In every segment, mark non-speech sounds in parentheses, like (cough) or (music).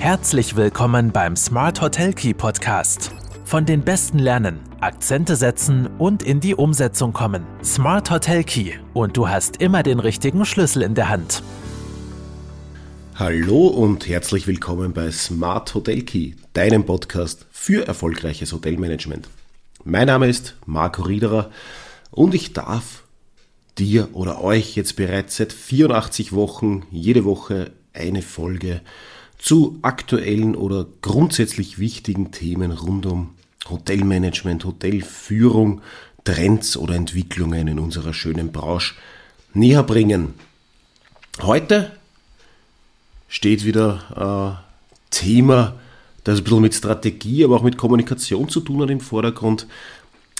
Herzlich willkommen beim Smart Hotel Key Podcast. Von den Besten lernen, Akzente setzen und in die Umsetzung kommen. Smart Hotel Key und du hast immer den richtigen Schlüssel in der Hand. Hallo und herzlich willkommen bei Smart Hotel Key, deinem Podcast für erfolgreiches Hotelmanagement. Mein Name ist Marco Riederer und ich darf dir oder euch jetzt bereits seit 84 Wochen jede Woche eine Folge zu aktuellen oder grundsätzlich wichtigen Themen rund um Hotelmanagement, Hotelführung, Trends oder Entwicklungen in unserer schönen Branche näher bringen. Heute steht wieder äh, Thema, das ein bisschen mit Strategie, aber auch mit Kommunikation zu tun hat im Vordergrund,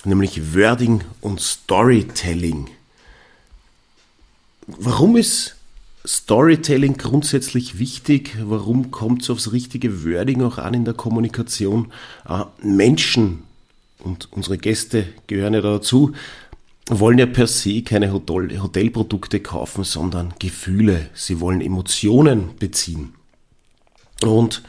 nämlich Wording und Storytelling. Warum ist Storytelling grundsätzlich wichtig? Warum kommt es aufs richtige Wording auch an in der Kommunikation? Äh, Menschen, und unsere Gäste gehören ja dazu, wollen ja per se keine Hotel Hotelprodukte kaufen, sondern Gefühle. Sie wollen Emotionen beziehen. Und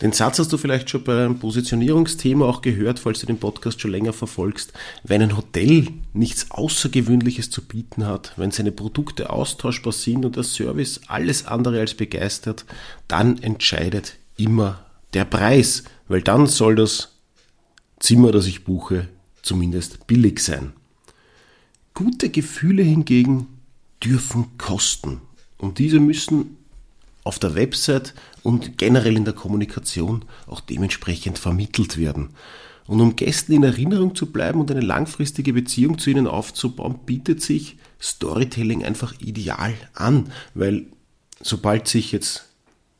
den Satz hast du vielleicht schon beim Positionierungsthema auch gehört, falls du den Podcast schon länger verfolgst. Wenn ein Hotel nichts Außergewöhnliches zu bieten hat, wenn seine Produkte austauschbar sind und der Service alles andere als begeistert, dann entscheidet immer der Preis, weil dann soll das Zimmer, das ich buche, zumindest billig sein. Gute Gefühle hingegen dürfen kosten. Und diese müssen auf der Website und generell in der Kommunikation auch dementsprechend vermittelt werden. Und um Gästen in Erinnerung zu bleiben und eine langfristige Beziehung zu ihnen aufzubauen, bietet sich Storytelling einfach ideal an, weil sobald sich jetzt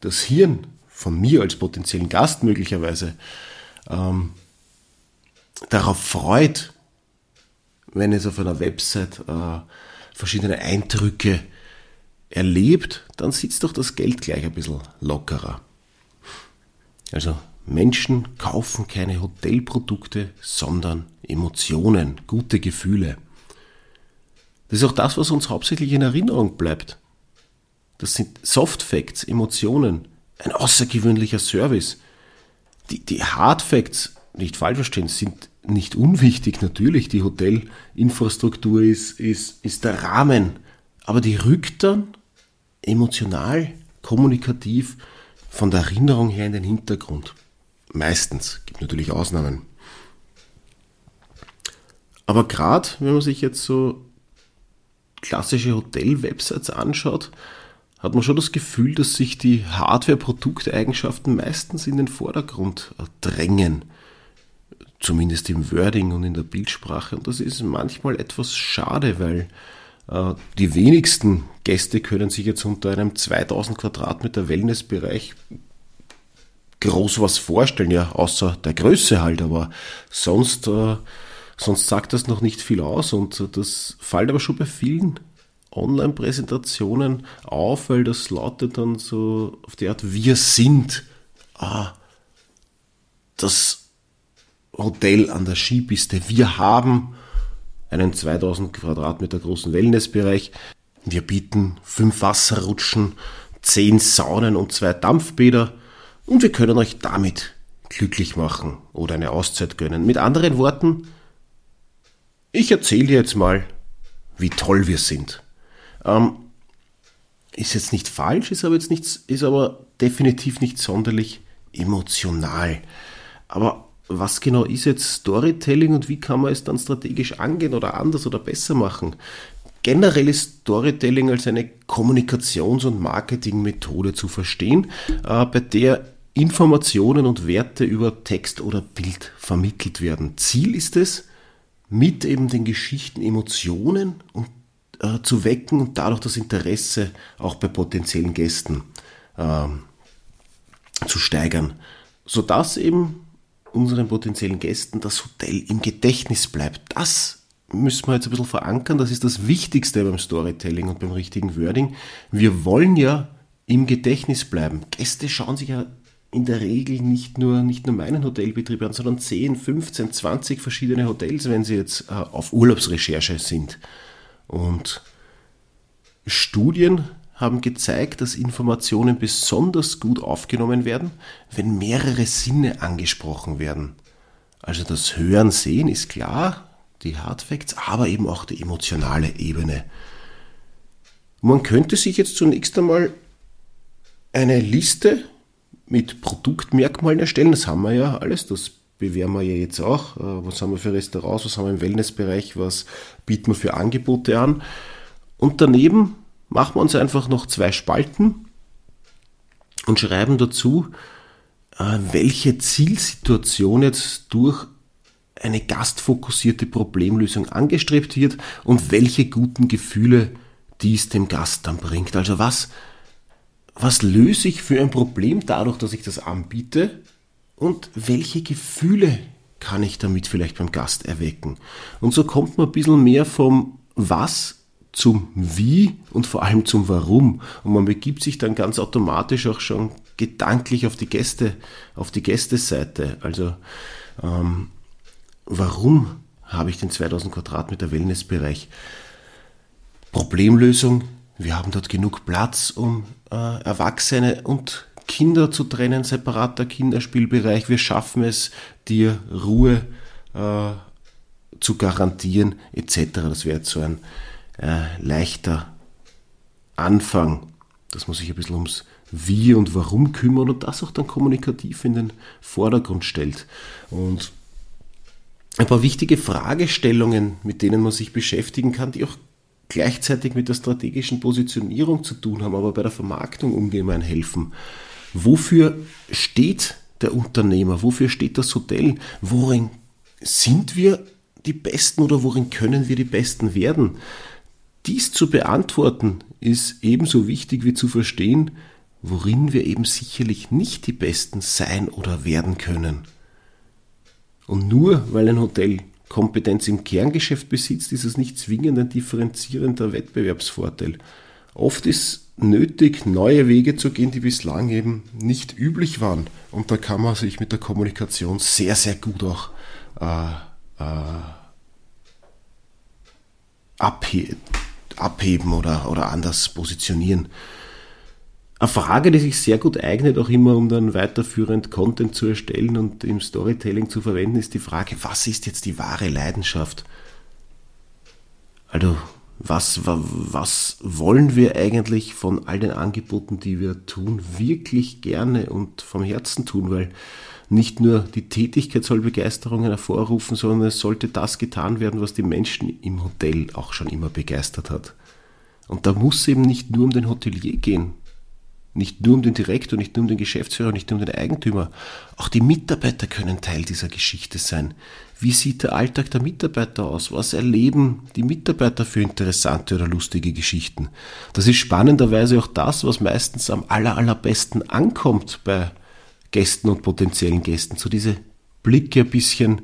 das Hirn von mir als potenziellen Gast möglicherweise ähm, darauf freut, wenn es auf einer Website äh, verschiedene Eindrücke erlebt, dann sitzt doch das Geld gleich ein bisschen lockerer. Also Menschen kaufen keine Hotelprodukte, sondern Emotionen, gute Gefühle. Das ist auch das, was uns hauptsächlich in Erinnerung bleibt. Das sind Soft Facts, Emotionen, ein außergewöhnlicher Service. Die, die Hard Facts, nicht falsch verstehen, sind nicht unwichtig. Natürlich, die Hotelinfrastruktur ist, ist, ist der Rahmen. Aber die rückt dann emotional, kommunikativ von der Erinnerung her in den Hintergrund. Meistens, gibt natürlich Ausnahmen. Aber gerade wenn man sich jetzt so klassische Hotel-Websites anschaut, hat man schon das Gefühl, dass sich die Hardware-Produkteigenschaften meistens in den Vordergrund drängen. Zumindest im Wording und in der Bildsprache. Und das ist manchmal etwas schade, weil die wenigsten Gäste können sich jetzt unter einem 2000 Quadratmeter Wellnessbereich groß was vorstellen, ja, außer der Größe halt, aber sonst, äh, sonst sagt das noch nicht viel aus und das fällt aber schon bei vielen Online-Präsentationen auf, weil das lautet dann so auf die Art, wir sind ah, das Hotel an der Skipiste, wir haben einen 2000 Quadratmeter großen Wellnessbereich. Wir bieten fünf Wasserrutschen, zehn Saunen und zwei Dampfbäder und wir können euch damit glücklich machen oder eine Auszeit gönnen. Mit anderen Worten, ich erzähle dir jetzt mal, wie toll wir sind. Ähm, ist jetzt nicht falsch, ist aber jetzt nichts, ist aber definitiv nicht sonderlich emotional. Aber was genau ist jetzt Storytelling und wie kann man es dann strategisch angehen oder anders oder besser machen? Generell ist Storytelling als eine Kommunikations- und Marketingmethode zu verstehen, äh, bei der Informationen und Werte über Text oder Bild vermittelt werden. Ziel ist es, mit eben den Geschichten Emotionen und, äh, zu wecken und dadurch das Interesse auch bei potenziellen Gästen äh, zu steigern, sodass eben unseren potenziellen Gästen das Hotel im Gedächtnis bleibt. Das müssen wir jetzt ein bisschen verankern. Das ist das Wichtigste beim Storytelling und beim richtigen Wording. Wir wollen ja im Gedächtnis bleiben. Gäste schauen sich ja in der Regel nicht nur, nicht nur meinen Hotelbetrieb an, sondern 10, 15, 20 verschiedene Hotels, wenn sie jetzt äh, auf Urlaubsrecherche sind. Und Studien haben gezeigt, dass Informationen besonders gut aufgenommen werden, wenn mehrere Sinne angesprochen werden. Also das Hören, Sehen ist klar, die Hard Facts, aber eben auch die emotionale Ebene. Man könnte sich jetzt zunächst einmal eine Liste mit Produktmerkmalen erstellen. Das haben wir ja alles, das bewerben wir ja jetzt auch. Äh, was haben wir für Restaurants, was haben wir im Wellnessbereich, was bieten wir für Angebote an. Und daneben machen wir uns einfach noch zwei Spalten und schreiben dazu, äh, welche Zielsituation jetzt durch eine gastfokussierte Problemlösung angestrebt wird und welche guten Gefühle dies dem Gast dann bringt. Also was, was löse ich für ein Problem dadurch, dass ich das anbiete und welche Gefühle kann ich damit vielleicht beim Gast erwecken. Und so kommt man ein bisschen mehr vom Was zum Wie und vor allem zum Warum. Und man begibt sich dann ganz automatisch auch schon gedanklich auf die Gäste, auf die Gästeseite. Also ähm, warum habe ich den 2000 Quadratmeter Wellnessbereich? Problemlösung. Wir haben dort genug Platz, um äh, Erwachsene und Kinder zu trennen, separater Kinderspielbereich. Wir schaffen es, dir Ruhe äh, zu garantieren, etc. Das wäre jetzt so ein äh, leichter Anfang, dass man sich ein bisschen ums Wie und Warum kümmert und das auch dann kommunikativ in den Vordergrund stellt. Und ein paar wichtige Fragestellungen, mit denen man sich beschäftigen kann, die auch gleichzeitig mit der strategischen Positionierung zu tun haben, aber bei der Vermarktung ungemein helfen. Wofür steht der Unternehmer? Wofür steht das Hotel? Worin sind wir die Besten oder worin können wir die Besten werden? Dies zu beantworten ist ebenso wichtig wie zu verstehen, worin wir eben sicherlich nicht die Besten sein oder werden können. Und nur weil ein Hotel Kompetenz im Kerngeschäft besitzt, ist es nicht zwingend ein differenzierender Wettbewerbsvorteil. Oft ist nötig, neue Wege zu gehen, die bislang eben nicht üblich waren. Und da kann man sich mit der Kommunikation sehr, sehr gut auch äh, äh, abheben abheben oder, oder anders positionieren. Eine Frage, die sich sehr gut eignet, auch immer um dann weiterführend Content zu erstellen und im Storytelling zu verwenden, ist die Frage, was ist jetzt die wahre Leidenschaft? Also, was, was wollen wir eigentlich von all den Angeboten, die wir tun, wirklich gerne und vom Herzen tun? Weil nicht nur die Tätigkeit soll Begeisterungen hervorrufen, sondern es sollte das getan werden, was die Menschen im Hotel auch schon immer begeistert hat. Und da muss es eben nicht nur um den Hotelier gehen, nicht nur um den Direktor, nicht nur um den Geschäftsführer, nicht nur um den Eigentümer. Auch die Mitarbeiter können Teil dieser Geschichte sein. Wie sieht der Alltag der Mitarbeiter aus? Was erleben die Mitarbeiter für interessante oder lustige Geschichten? Das ist spannenderweise auch das, was meistens am aller, allerbesten ankommt bei Gästen und potenziellen Gästen. So diese Blicke ein bisschen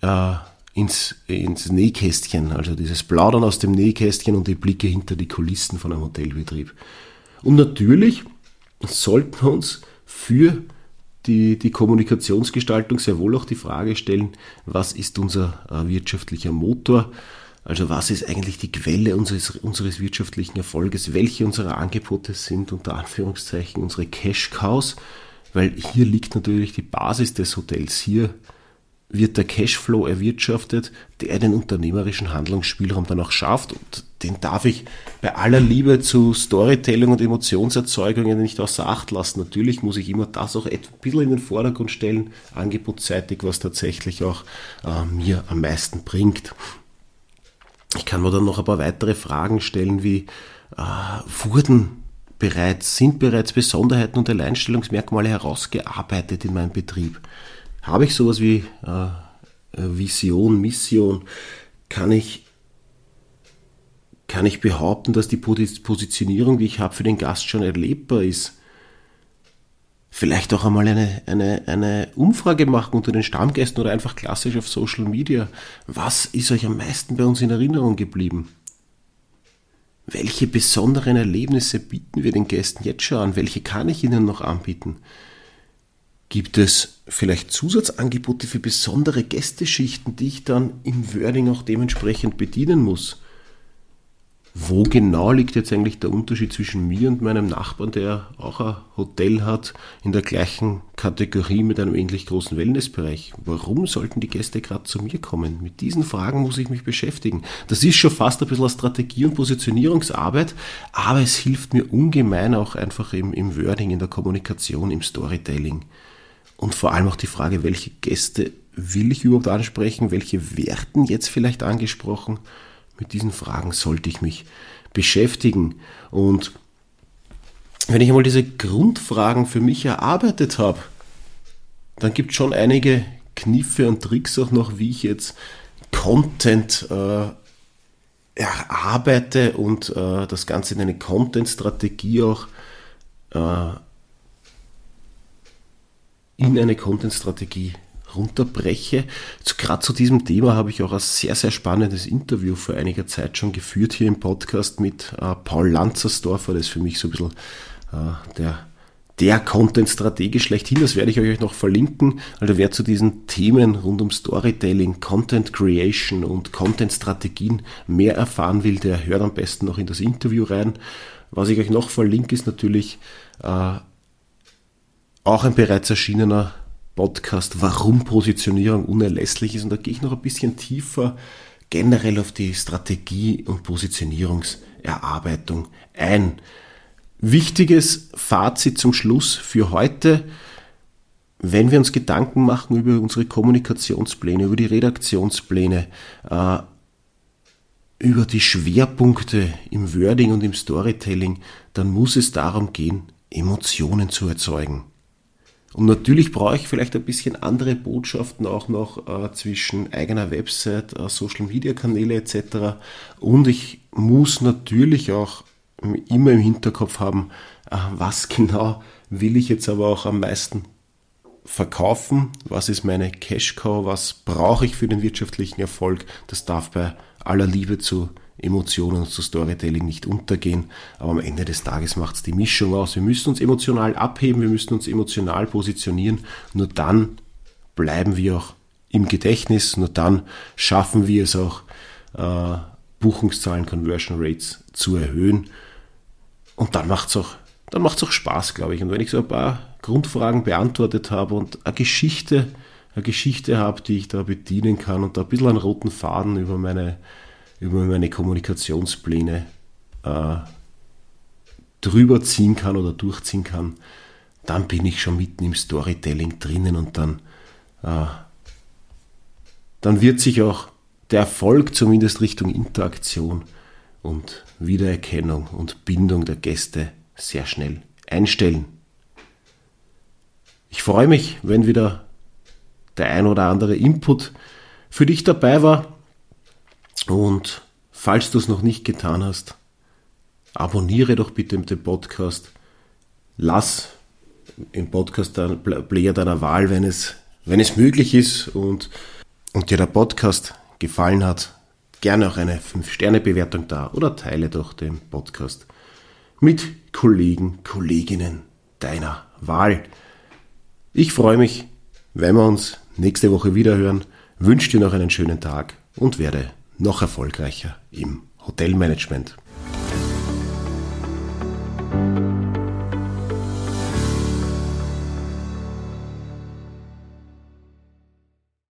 äh, ins, ins Nähkästchen, also dieses Plaudern aus dem Nähkästchen und die Blicke hinter die Kulissen von einem Hotelbetrieb. Und natürlich sollten wir uns für die, die Kommunikationsgestaltung sehr wohl auch die Frage stellen, was ist unser äh, wirtschaftlicher Motor? Also was ist eigentlich die Quelle unseres, unseres wirtschaftlichen Erfolges? Welche unserer Angebote sind unter Anführungszeichen unsere Cash-Cows? weil hier liegt natürlich die Basis des Hotels. Hier wird der Cashflow erwirtschaftet, der den unternehmerischen Handlungsspielraum dann auch schafft. Und den darf ich bei aller Liebe zu Storytelling und Emotionserzeugungen nicht außer Acht lassen. Natürlich muss ich immer das auch ein bisschen in den Vordergrund stellen, angebotsseitig, was tatsächlich auch äh, mir am meisten bringt. Ich kann mir dann noch ein paar weitere Fragen stellen, wie äh, wurden bereits, sind bereits Besonderheiten und Alleinstellungsmerkmale herausgearbeitet in meinem Betrieb. Habe ich sowas wie äh, Vision, Mission? Kann ich, kann ich behaupten, dass die Positionierung, die ich habe, für den Gast schon erlebbar ist? Vielleicht auch einmal eine, eine, eine Umfrage machen unter den Stammgästen oder einfach klassisch auf Social Media. Was ist euch am meisten bei uns in Erinnerung geblieben? Welche besonderen Erlebnisse bieten wir den Gästen jetzt schon an? Welche kann ich ihnen noch anbieten? Gibt es vielleicht Zusatzangebote für besondere Gästeschichten, die ich dann im Wording auch dementsprechend bedienen muss? Wo genau liegt jetzt eigentlich der Unterschied zwischen mir und meinem Nachbarn, der auch ein Hotel hat, in der gleichen Kategorie mit einem ähnlich großen Wellnessbereich? Warum sollten die Gäste gerade zu mir kommen? Mit diesen Fragen muss ich mich beschäftigen. Das ist schon fast ein bisschen Strategie- und Positionierungsarbeit, aber es hilft mir ungemein auch einfach im, im Wording, in der Kommunikation, im Storytelling. Und vor allem auch die Frage, welche Gäste will ich überhaupt ansprechen, welche werden jetzt vielleicht angesprochen? Mit diesen Fragen sollte ich mich beschäftigen. Und wenn ich einmal diese Grundfragen für mich erarbeitet habe, dann gibt es schon einige Kniffe und Tricks auch noch, wie ich jetzt Content äh, erarbeite und äh, das Ganze in eine Content-Strategie auch äh, in eine Content-Strategie runterbreche. Gerade zu diesem Thema habe ich auch ein sehr, sehr spannendes Interview vor einiger Zeit schon geführt hier im Podcast mit äh, Paul Lanzersdorfer. Das ist für mich so ein bisschen äh, der, der Content-Stratege schlechthin. Das werde ich euch noch verlinken. Also wer zu diesen Themen rund um Storytelling, Content Creation und Content-Strategien mehr erfahren will, der hört am besten noch in das Interview rein. Was ich euch noch verlinke, ist natürlich äh, auch ein bereits erschienener Podcast, warum Positionierung unerlässlich ist. Und da gehe ich noch ein bisschen tiefer generell auf die Strategie und Positionierungserarbeitung ein. Wichtiges Fazit zum Schluss für heute. Wenn wir uns Gedanken machen über unsere Kommunikationspläne, über die Redaktionspläne, äh, über die Schwerpunkte im Wording und im Storytelling, dann muss es darum gehen, Emotionen zu erzeugen. Und natürlich brauche ich vielleicht ein bisschen andere Botschaften auch noch äh, zwischen eigener Website, äh, Social Media Kanäle etc. Und ich muss natürlich auch immer im Hinterkopf haben, äh, was (laughs) genau will ich jetzt aber auch am meisten verkaufen, was ist meine Cash Cow, was brauche ich für den wirtschaftlichen Erfolg. Das darf bei aller Liebe zu Emotionen zu Storytelling nicht untergehen. Aber am Ende des Tages macht es die Mischung aus. Wir müssen uns emotional abheben, wir müssen uns emotional positionieren. Nur dann bleiben wir auch im Gedächtnis, nur dann schaffen wir es auch, äh, Buchungszahlen, Conversion Rates zu erhöhen. Und dann macht es auch, auch Spaß, glaube ich. Und wenn ich so ein paar Grundfragen beantwortet habe und eine Geschichte, eine Geschichte habe, die ich da bedienen kann und da ein bisschen einen roten Faden über meine über meine Kommunikationspläne äh, drüber ziehen kann oder durchziehen kann, dann bin ich schon mitten im Storytelling drinnen und dann, äh, dann wird sich auch der Erfolg zumindest Richtung Interaktion und Wiedererkennung und Bindung der Gäste sehr schnell einstellen. Ich freue mich, wenn wieder der ein oder andere Input für dich dabei war. Und falls du es noch nicht getan hast, abonniere doch bitte den Podcast. Lass im Podcast Player deiner Wahl, wenn es, wenn es möglich ist und, und dir der Podcast gefallen hat, gerne auch eine 5-Sterne-Bewertung da oder teile doch den Podcast mit Kollegen, Kolleginnen deiner Wahl. Ich freue mich, wenn wir uns nächste Woche wieder hören. Wünsche dir noch einen schönen Tag und werde noch erfolgreicher im Hotelmanagement.